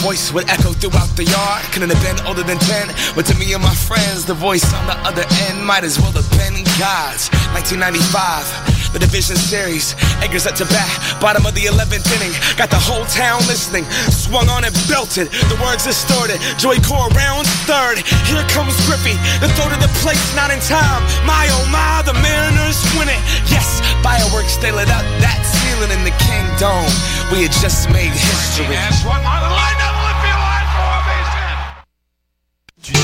voice would echo throughout the yard. Couldn't have been older than 10. But to me and my friends, the voice on the other end might as well have been God's. 1995, the division series. Eggers at to bat, bottom of the 11th inning. Got the whole town listening. Swung on and belted. The words distorted. Joy Core rounds third. Here comes Griffey. The throw to the place, not in time. My oh my, the Mariners win it. Yes, fireworks, they lit up that ceiling in the Kingdom. We had just made history. That's Du 9 Tu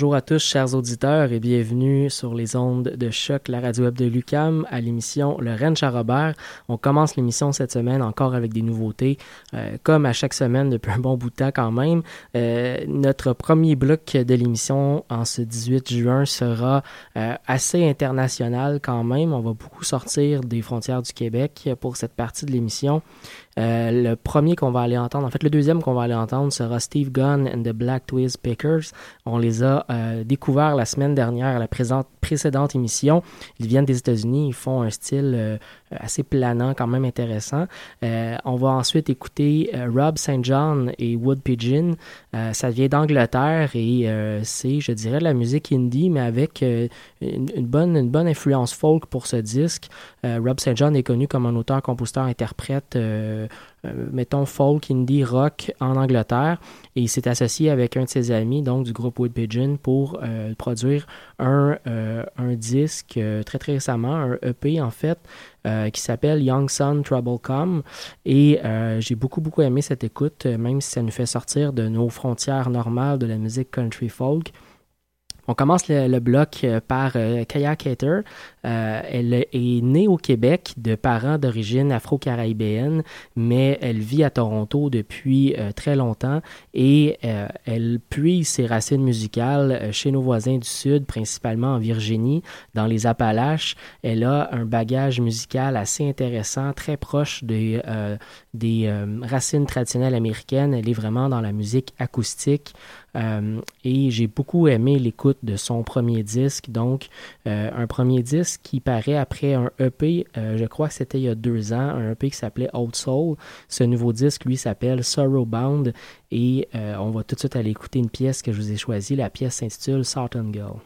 Bonjour à tous, chers auditeurs, et bienvenue sur les ondes de choc, la radio web de Lucam, à l'émission Le Rennes Robert. On commence l'émission cette semaine encore avec des nouveautés, euh, comme à chaque semaine depuis un bon bout de temps quand même. Euh, notre premier bloc de l'émission en ce 18 juin sera euh, assez international quand même. On va beaucoup sortir des frontières du Québec pour cette partie de l'émission. Euh, le premier qu'on va aller entendre, en fait, le deuxième qu'on va aller entendre sera Steve Gunn and the Black Twist Pickers. On les a euh, découverts la semaine dernière à la présente, précédente émission. Ils viennent des États-Unis, ils font un style euh, assez planant, quand même intéressant. on va ensuite écouter Rob St. John et Wood Pigeon. ça vient d'Angleterre et c'est, je dirais, la musique indie, mais avec une, bonne, une bonne influence folk pour ce disque. Rob St. John est connu comme un auteur, compositeur, interprète euh, mettons, folk, indie, rock en Angleterre. Et il s'est associé avec un de ses amis, donc du groupe Wood Pigeon, pour euh, produire un, euh, un disque très très récemment, un EP en fait, qui s'appelle Young Sun Trouble Come. Et j'ai beaucoup beaucoup aimé cette écoute, même si ça nous fait sortir de nos frontières normales de la musique country folk. On commence le, bloc par Kaya Cater. Euh, elle est née au Québec de parents d'origine afro-caribéenne, mais elle vit à Toronto depuis euh, très longtemps et euh, elle puise ses racines musicales chez nos voisins du Sud, principalement en Virginie, dans les Appalaches. Elle a un bagage musical assez intéressant, très proche des, des racines traditionnelles américaines. Elle est vraiment dans la musique acoustique. Et j'ai beaucoup aimé l'écoute de son premier disque. Donc, un premier disque qui paraît après un EP, euh, je crois que c'était il y a deux ans, un EP qui s'appelait Old Soul. Ce nouveau disque, lui, s'appelle Sorrow Bound et euh, on va tout de suite aller écouter une pièce que je vous ai choisie. La pièce s'intitule Sarton Girl.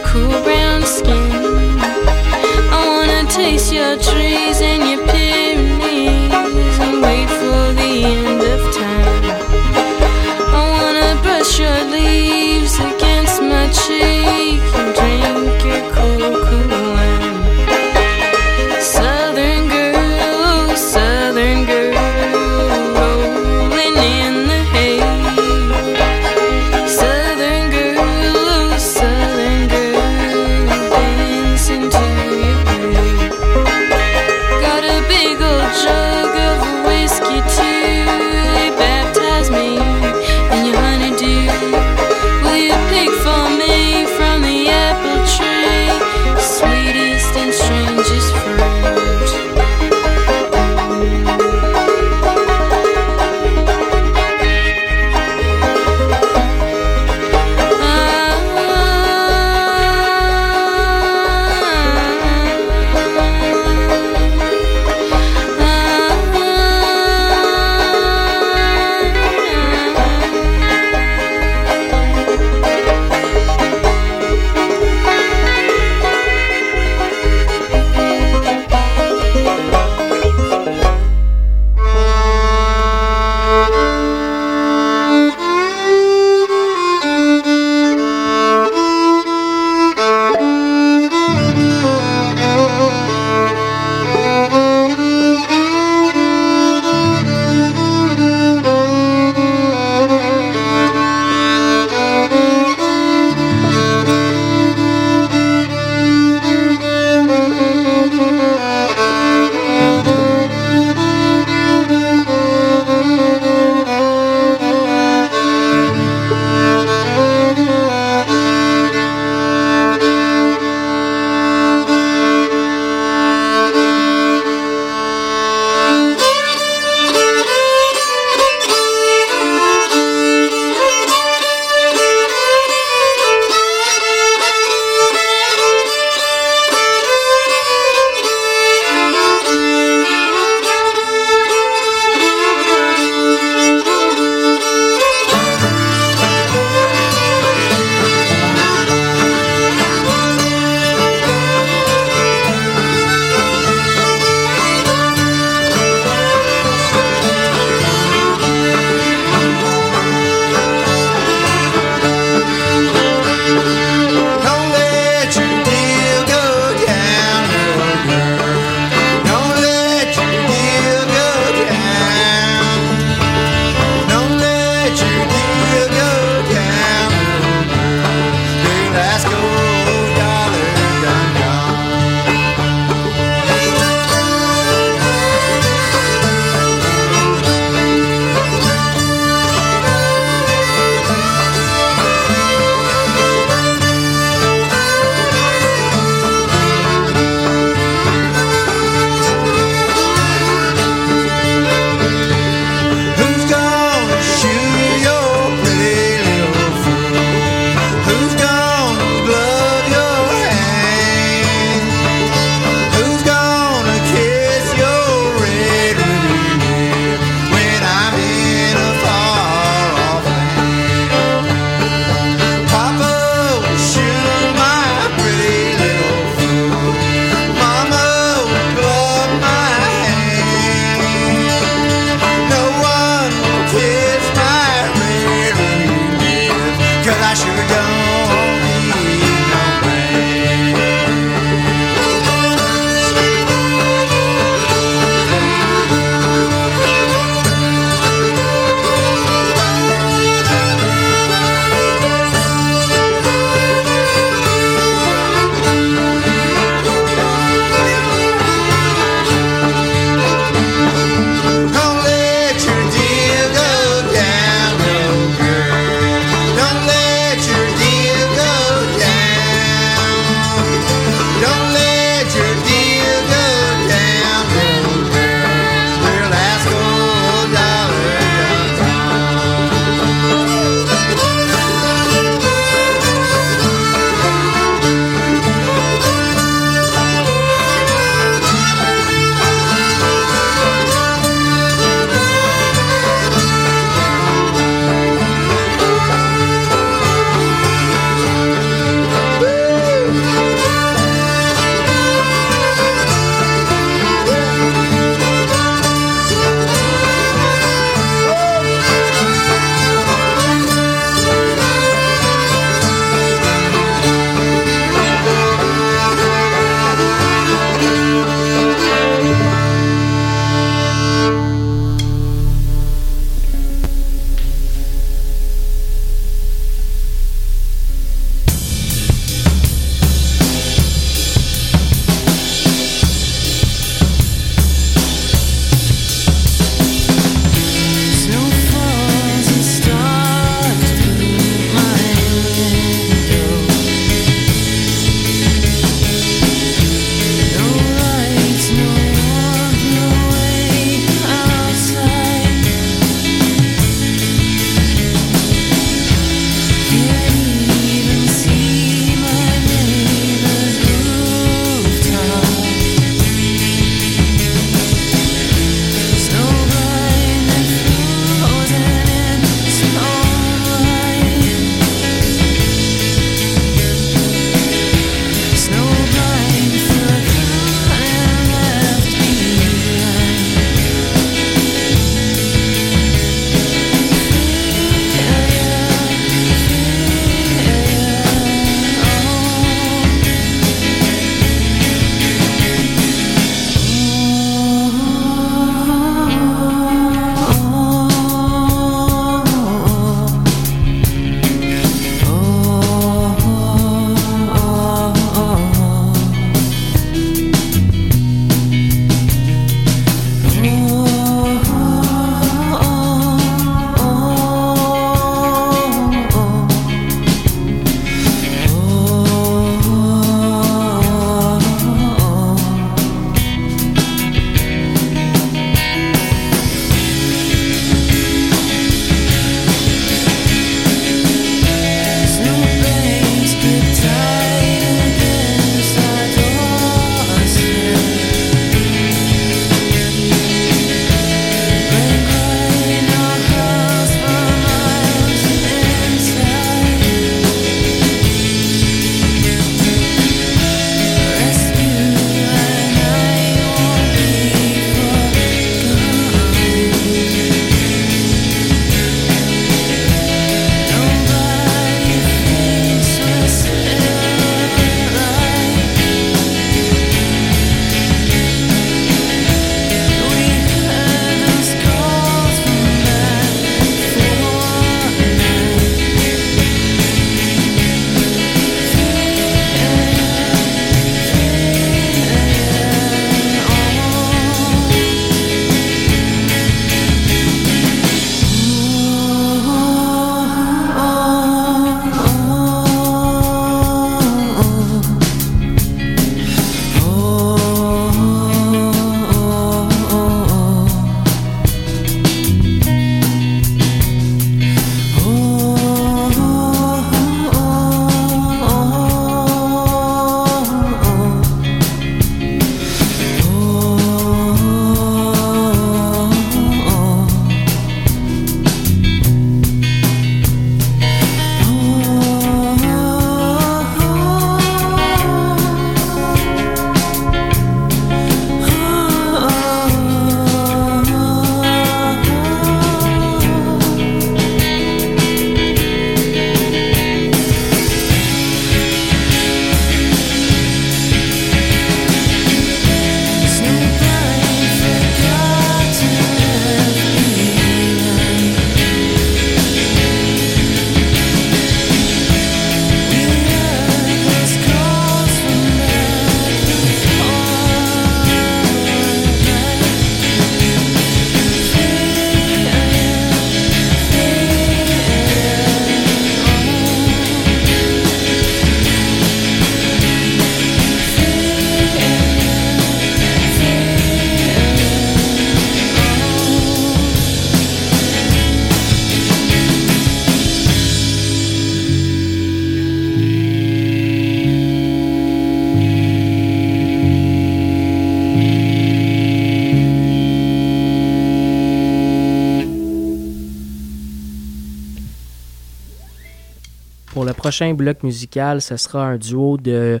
Prochain bloc musical, ce sera un duo de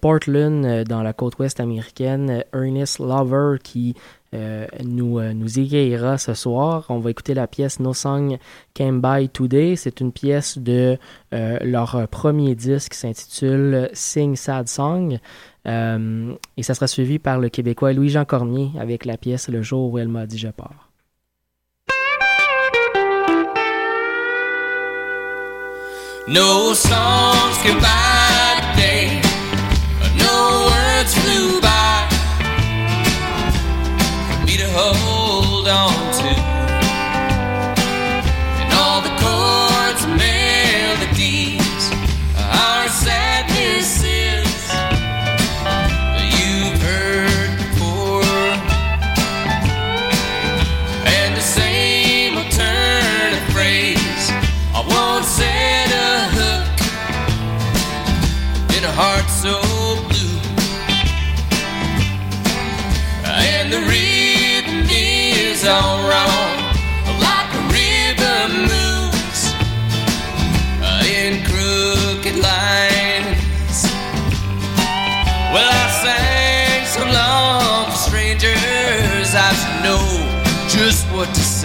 Portland dans la côte ouest américaine, Ernest Lover qui nous, nous écrira ce soir. On va écouter la pièce No Song Came By Today. C'est une pièce de leur premier disque qui s'intitule Sing Sad Song. et ça sera suivi par le Québécois Louis-Jean Cormier avec la pièce Le jour où elle m'a dit je pars. No songs can buy day.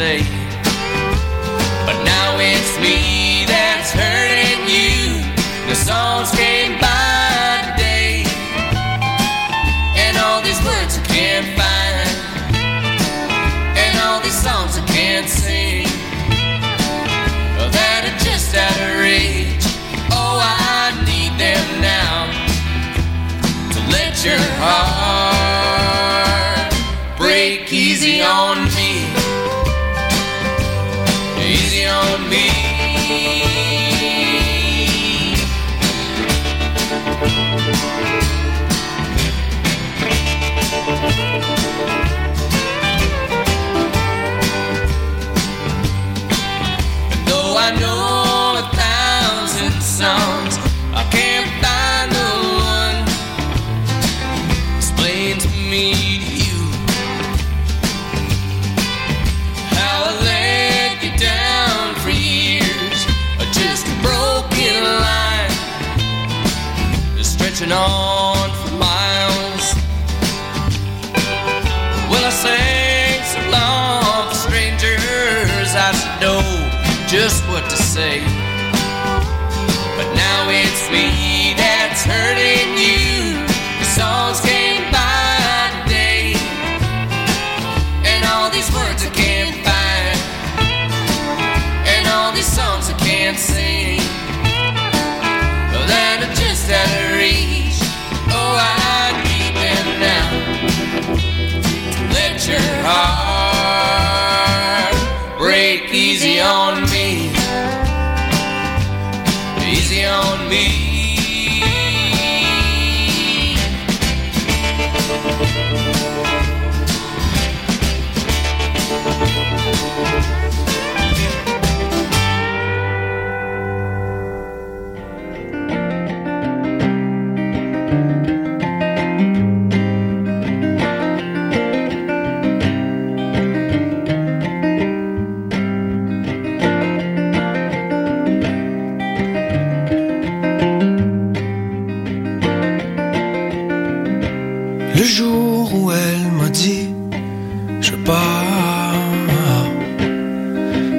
Say.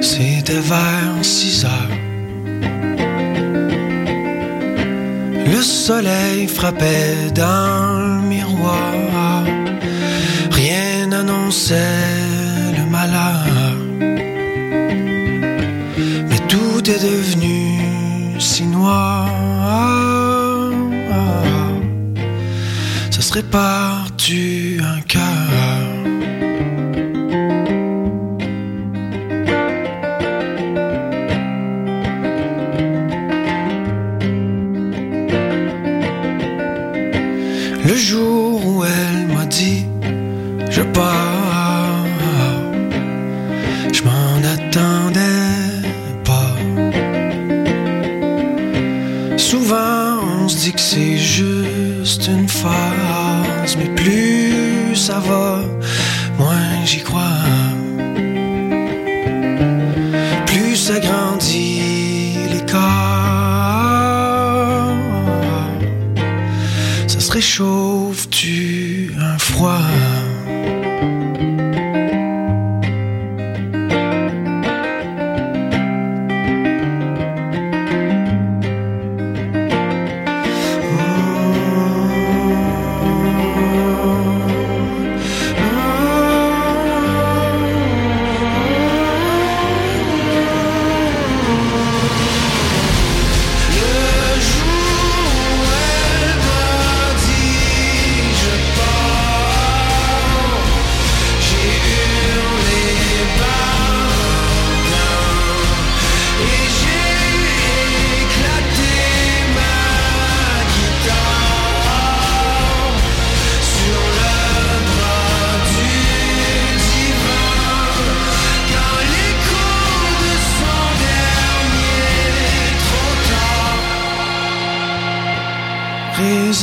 C'était vers 6 heures. Le soleil frappait dans le miroir, rien n'annonçait le malheur. Mais tout est devenu si noir. Ça serait partu je m'en attendais pas. Souvent on se dit que c'est juste une phase, mais plus ça va,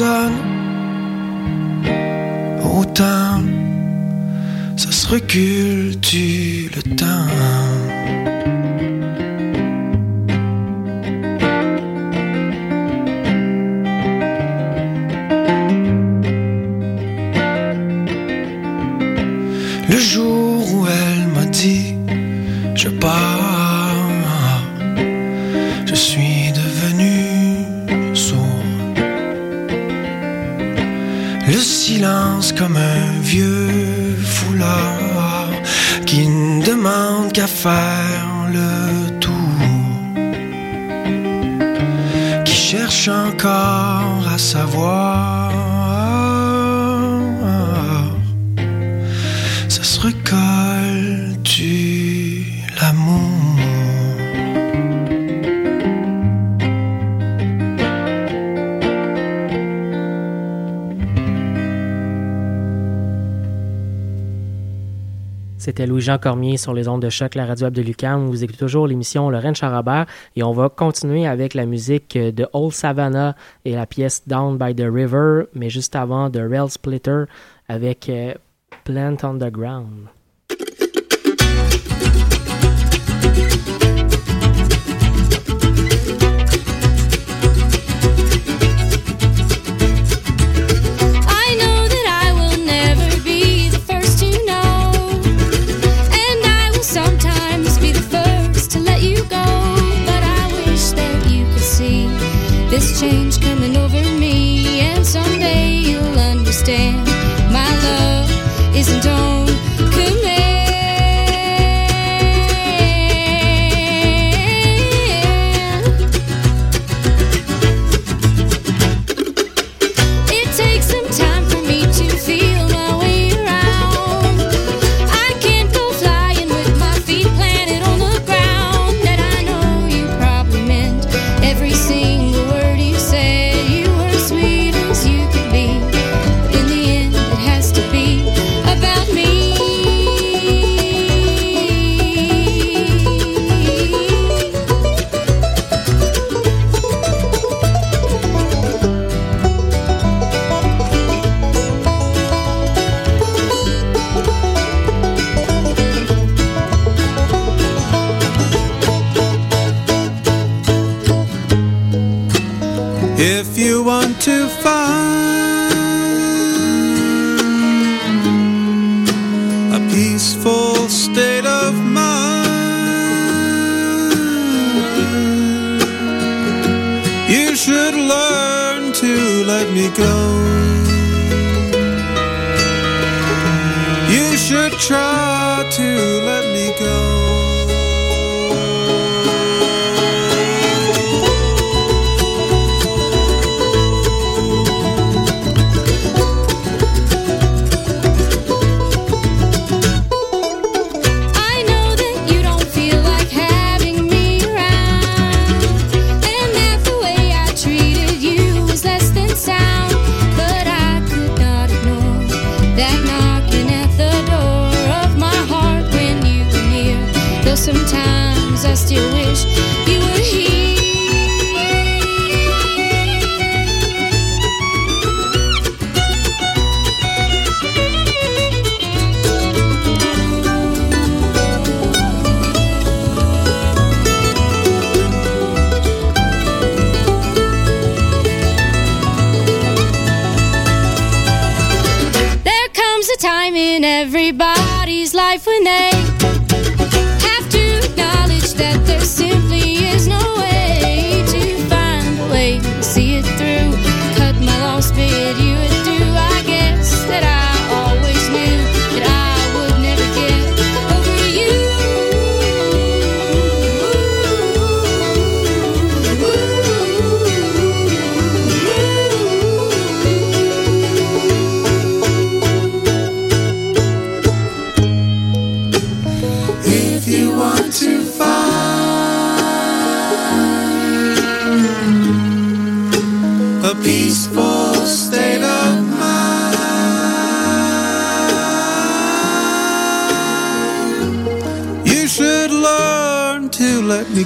résonne. Rotin, ça se recule, tu le temps? Louis-Jean Cormier sur les ondes de choc, la radio de Lucam. Vous écoutez toujours l'émission Lorraine Charabert et on va continuer avec la musique de Old Savannah et la pièce Down by the River, mais juste avant de Rail Splitter avec euh, Plant on the Ground. doing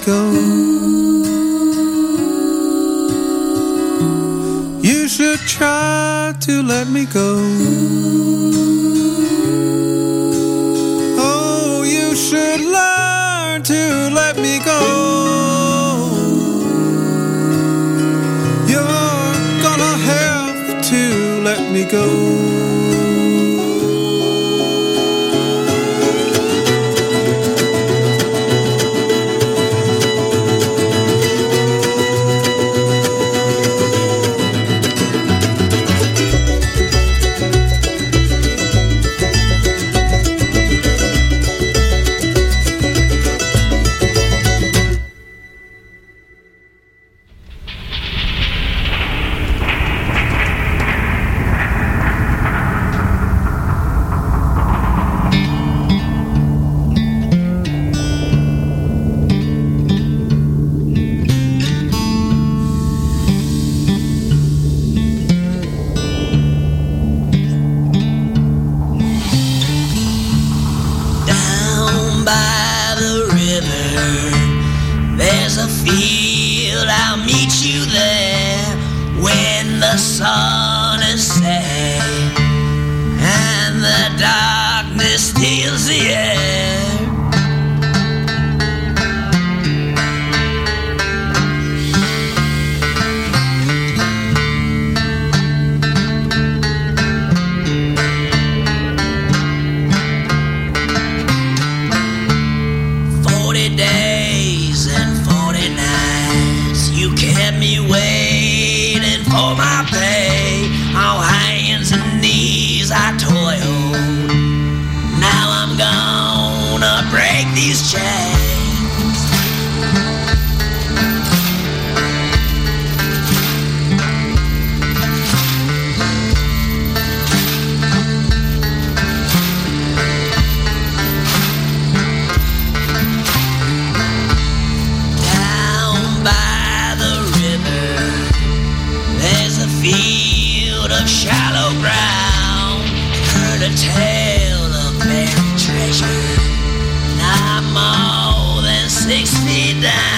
go. You should try to let me go. vida.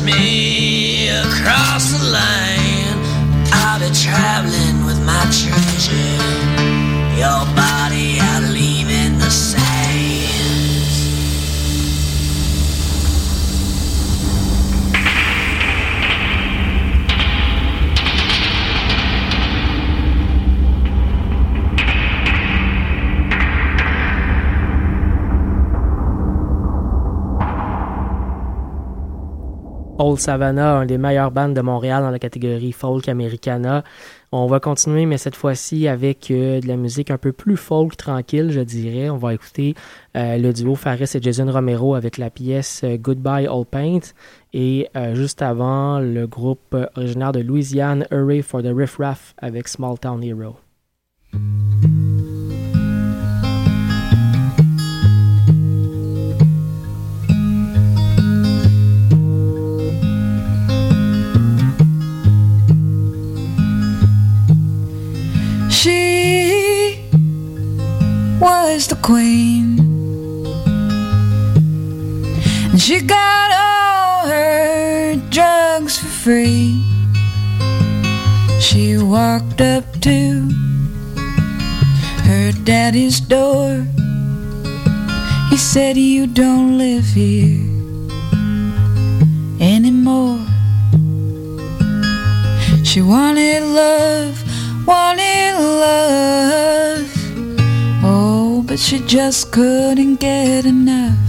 me. Old Savannah, un des meilleurs bands de Montréal dans la catégorie folk americana. On va continuer, mais cette fois-ci avec euh, de la musique un peu plus folk, tranquille, je dirais. On va écouter euh, le duo Faris et Jason Romero avec la pièce euh, Goodbye All Paint. Et juste avant, le groupe originaire de Louisiane, Hurry for the Riff Raff avec Small Town Hero. She was the queen. And she got all her drugs for free. She walked up to her daddy's door. He said, You don't live here anymore. She wanted love, wanted love. Oh, but she just couldn't get enough. Enough.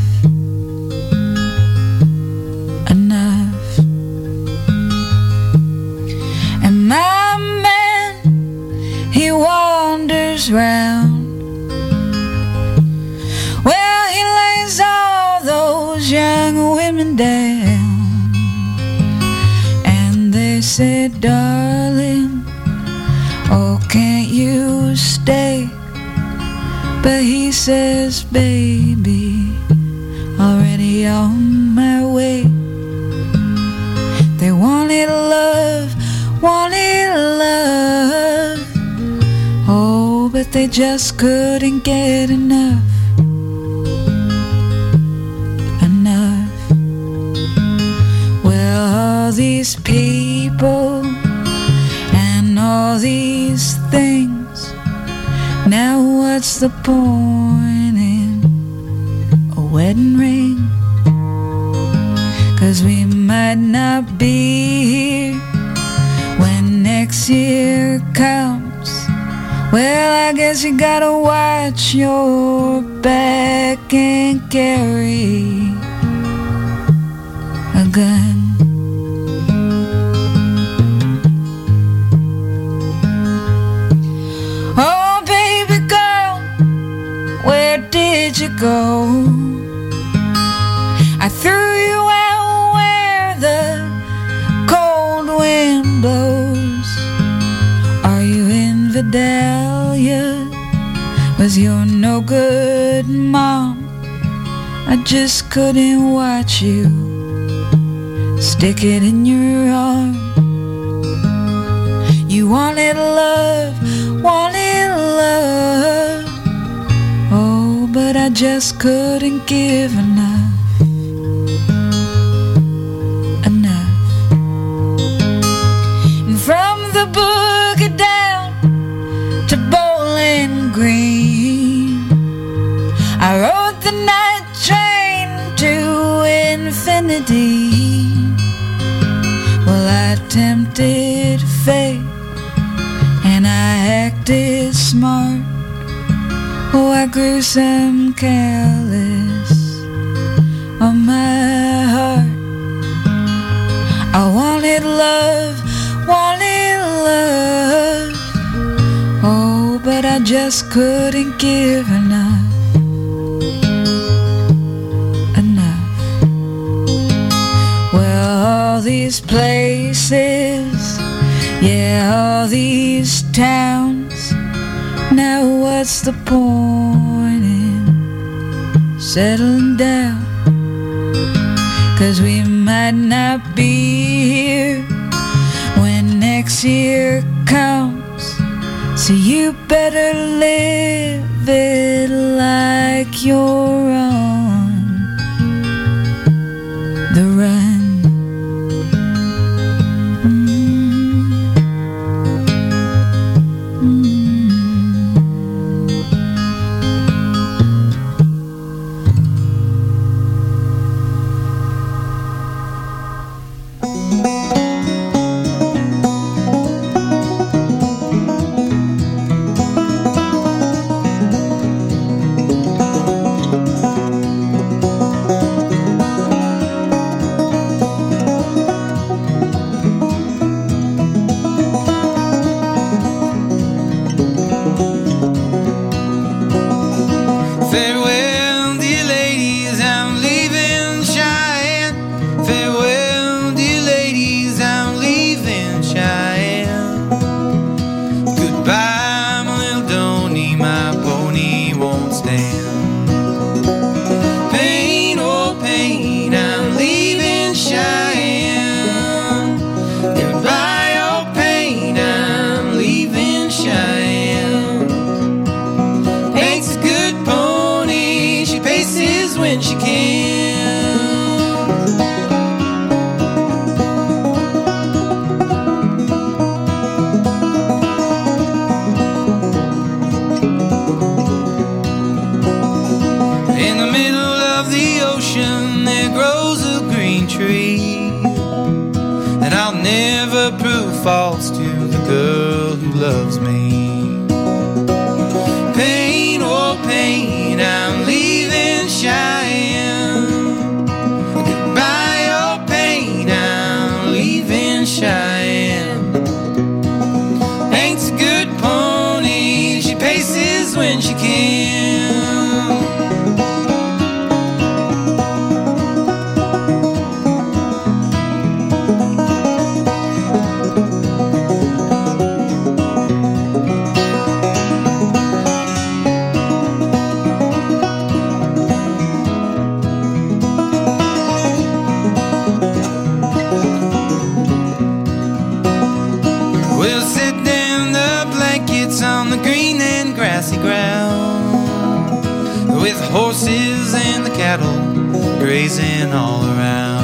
Says, baby, already on my way. They wanted love, wanted love. Oh, but they just couldn't get enough. Enough. Well, all these people and all these things. Now, what's the point Well, I guess you gotta watch your back and carry a gun. Oh, baby girl, where did you go? Was your no good mom? I just couldn't watch you stick it in your arm. You wanted love, wanted love. Oh, but I just couldn't give enough. Enough. And from the boogie down to infinity. Well, I tempted fate and I acted smart. Oh, I grew some callous on my heart. I wanted love, wanted love. Oh, but I just couldn't give. Enough. These places, yeah, all these towns. Now, what's the point in settling down? Cause we might not be here when next year comes. So you better live it like you're on horses and the cattle grazing all around.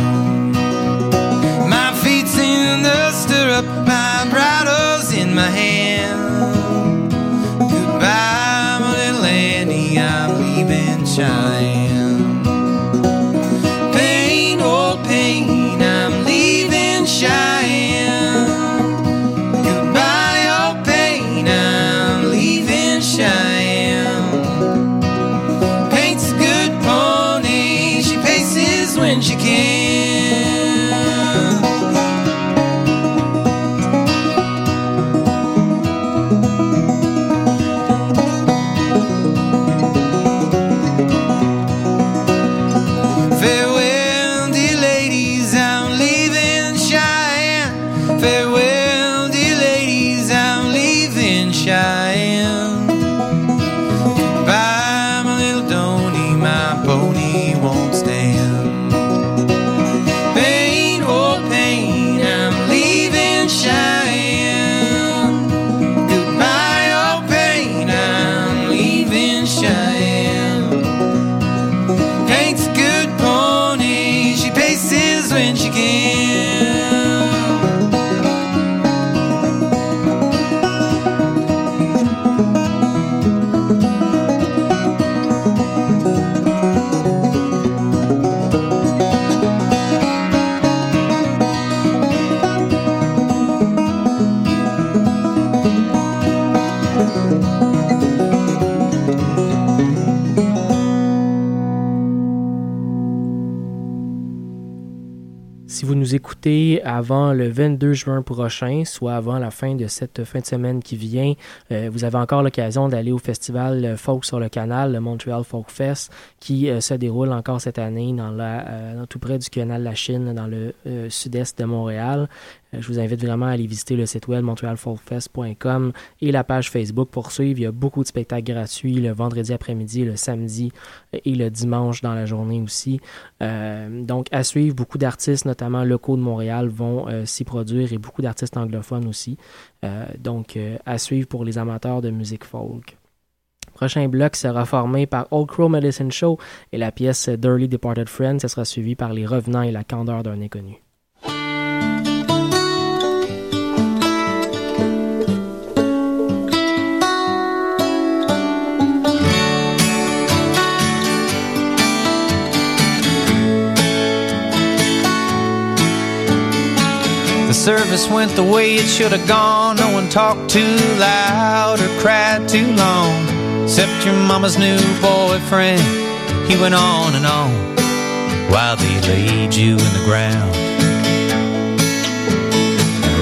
Nous écoutez avant le 22 juin prochain, soit avant la fin de cette fin de semaine qui vient, euh, vous avez encore l'occasion d'aller au festival euh, Folk sur le canal, le Montreal Folk Fest, qui euh, se déroule encore cette année dans la, euh, tout près du canal La Chine, dans le euh, sud-est de Montréal. Euh, je vous invite vraiment à aller visiter le site web montrealfolkfest.com et la page Facebook pour suivre. Il y a beaucoup de spectacles gratuits le vendredi après-midi, le samedi et le dimanche dans la journée aussi. Euh, donc, à suivre, beaucoup d'artistes, notamment locaux de Montréal, vont euh, s'y produire et beaucoup d'artistes anglophones aussi. Donc, à suivre pour les amateurs de musique folk. Prochain bloc sera formé par Old Crow Medicine Show et la pièce Dirty Departed Friend. Ce sera suivi par Les Revenants et la candeur d'un inconnu. Service went the way it should have gone. No one talked too loud or cried too long. Except your mama's new boyfriend. He went on and on while they laid you in the ground.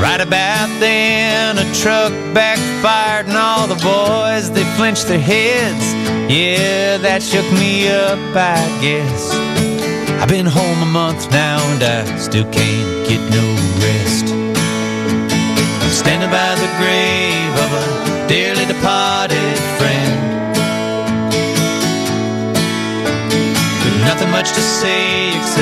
Right about then, a truck backfired, and all the boys they flinched their heads. Yeah, that shook me up, I guess. I've been home a month now and I still can't get no rest. Standing by the grave of a dearly departed friend. With nothing much to say except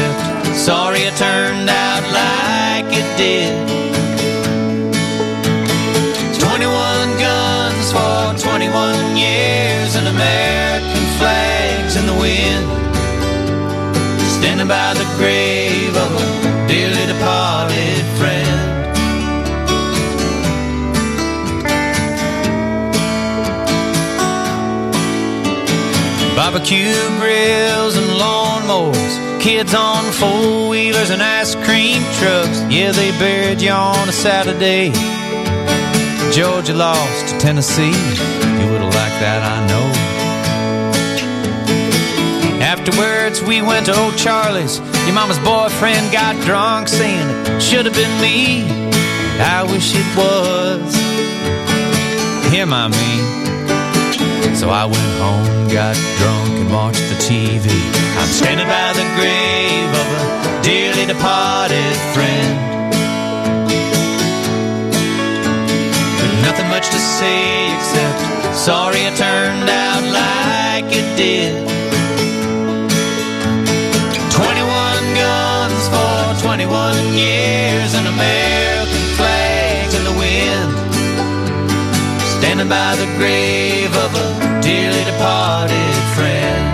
Barbecue grills and lawnmowers Kids on four wheelers and ice cream trucks. Yeah, they buried you on a Saturday. Georgia lost to Tennessee. You would have liked that, I know. Afterwards, we went to Old Charlie's. Your mama's boyfriend got drunk, saying it should have been me. I wish it was him, I mean. So I went home, got drunk, and watched the TV. I'm standing by the grave of a dearly departed friend. With nothing much to say except sorry it turned out like it did. 21 guns for 21 years, and American flags in the wind. Standing by the grave of a dearly departed friend.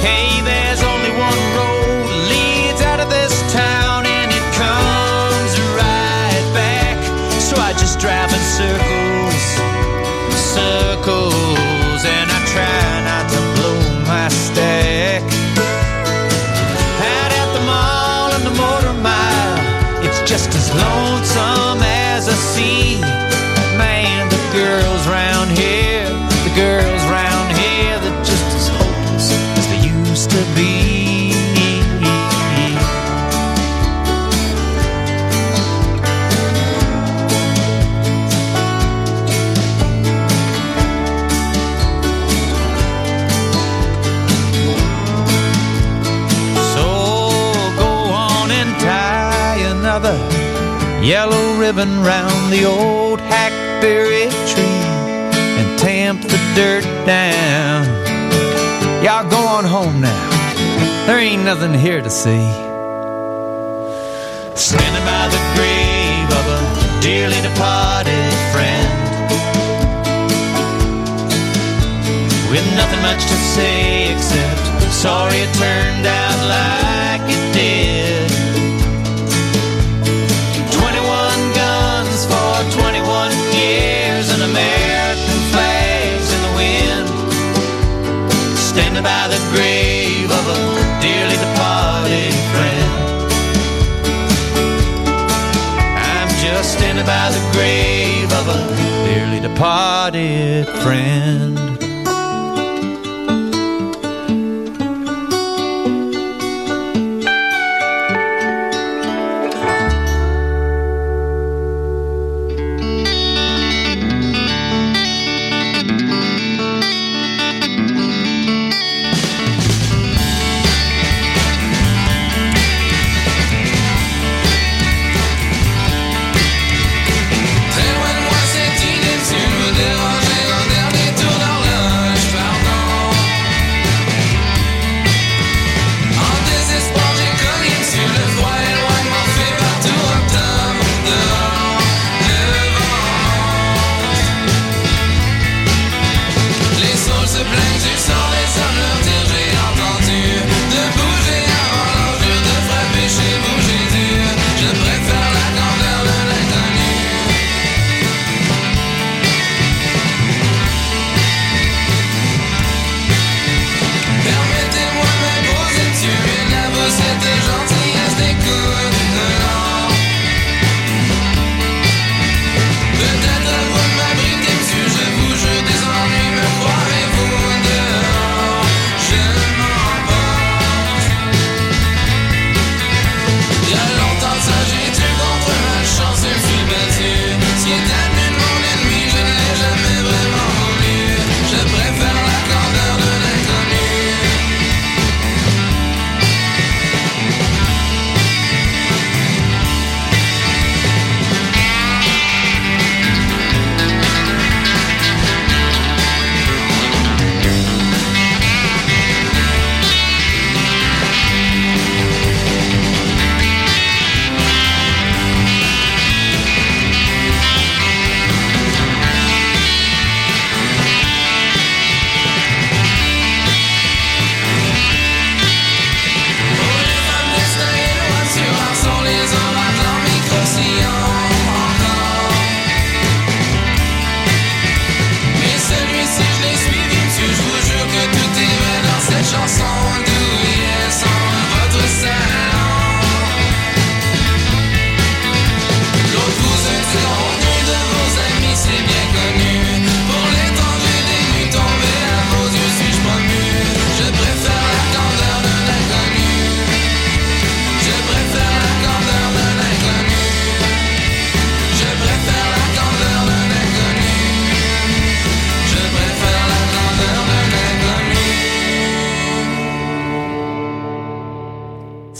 Hey, there's only one road leads out of this town, and it comes right back. So I just drive in circles, circles, and I try not to blow my stack. Out at the mall and the motor mile, it's just as lonesome as a sea. Yellow round the old hackberry tree and tamp the dirt down. Y'all go on home now. There ain't nothing here to see. Standing by the grave of a dearly departed friend. With nothing much to say except sorry it turned out like of a dearly departed friend.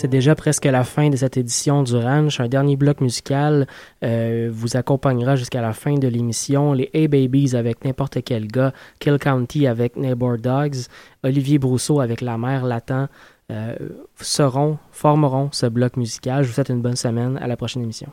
Déjà presque la fin de cette édition du Ranch. Un dernier bloc musical euh, vous accompagnera jusqu'à la fin de l'émission. Les Hey Babies avec n'importe quel gars, Kill County avec Neighbor Dogs, Olivier Brousseau avec La Mère Latent euh, seront, formeront ce bloc musical. Je vous souhaite une bonne semaine. À la prochaine émission.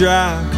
Drive.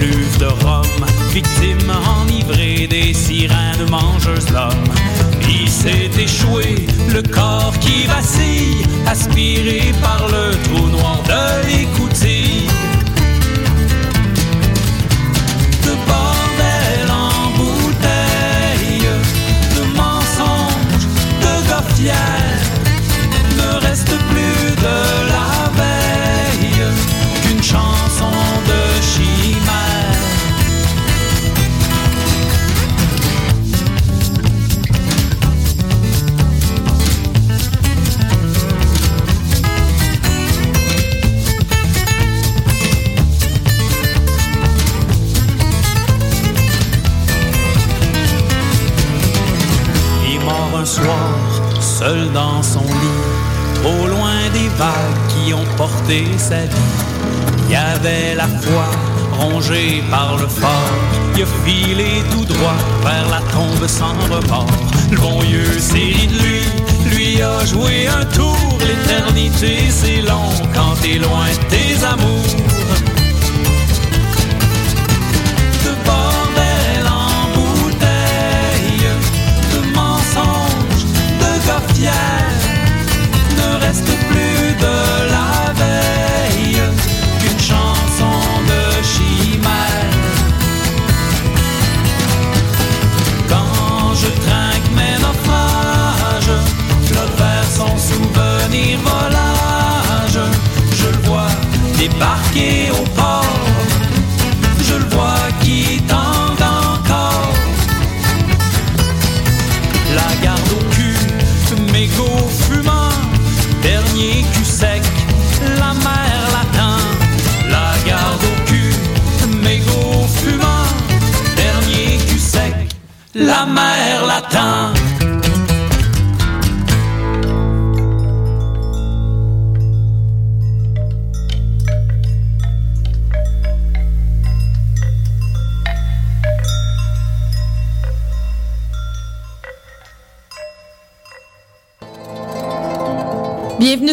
Luve de Rome, victime enivrée des sirènes mangeuses l'homme. Il s'est échoué, le corps qui vacille, aspiré par le trou noir de l'écoute ont porté sa vie. Il y avait la foi rongée par le fort, il a filé tout droit vers la tombe sans remords. Le bon Dieu s'est lui, lui a joué un tour. L'éternité c'est long quand t'es loin de tes amours. De bordel en bouteille, de mensonges, de gaffières, ne reste plus. Débarqué au port. Je le vois qui t'en va encore. La garde au cul, mégot fumant, dernier cul sec, la mer latin. La garde au cul, mégot fumant, dernier cul sec, la mer latin.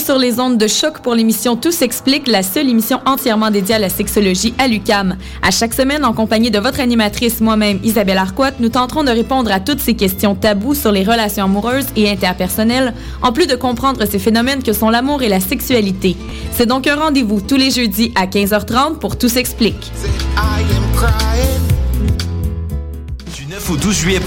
Sur les ondes de choc pour l'émission Tout s'explique, la seule émission entièrement dédiée à la sexologie à l'UCAM. À chaque semaine, en compagnie de votre animatrice, moi-même, Isabelle Arquette, nous tenterons de répondre à toutes ces questions taboues sur les relations amoureuses et interpersonnelles, en plus de comprendre ces phénomènes que sont l'amour et la sexualité. C'est donc un rendez-vous tous les jeudis à 15h30 pour Tout s'explique. Du 9 au 12 juillet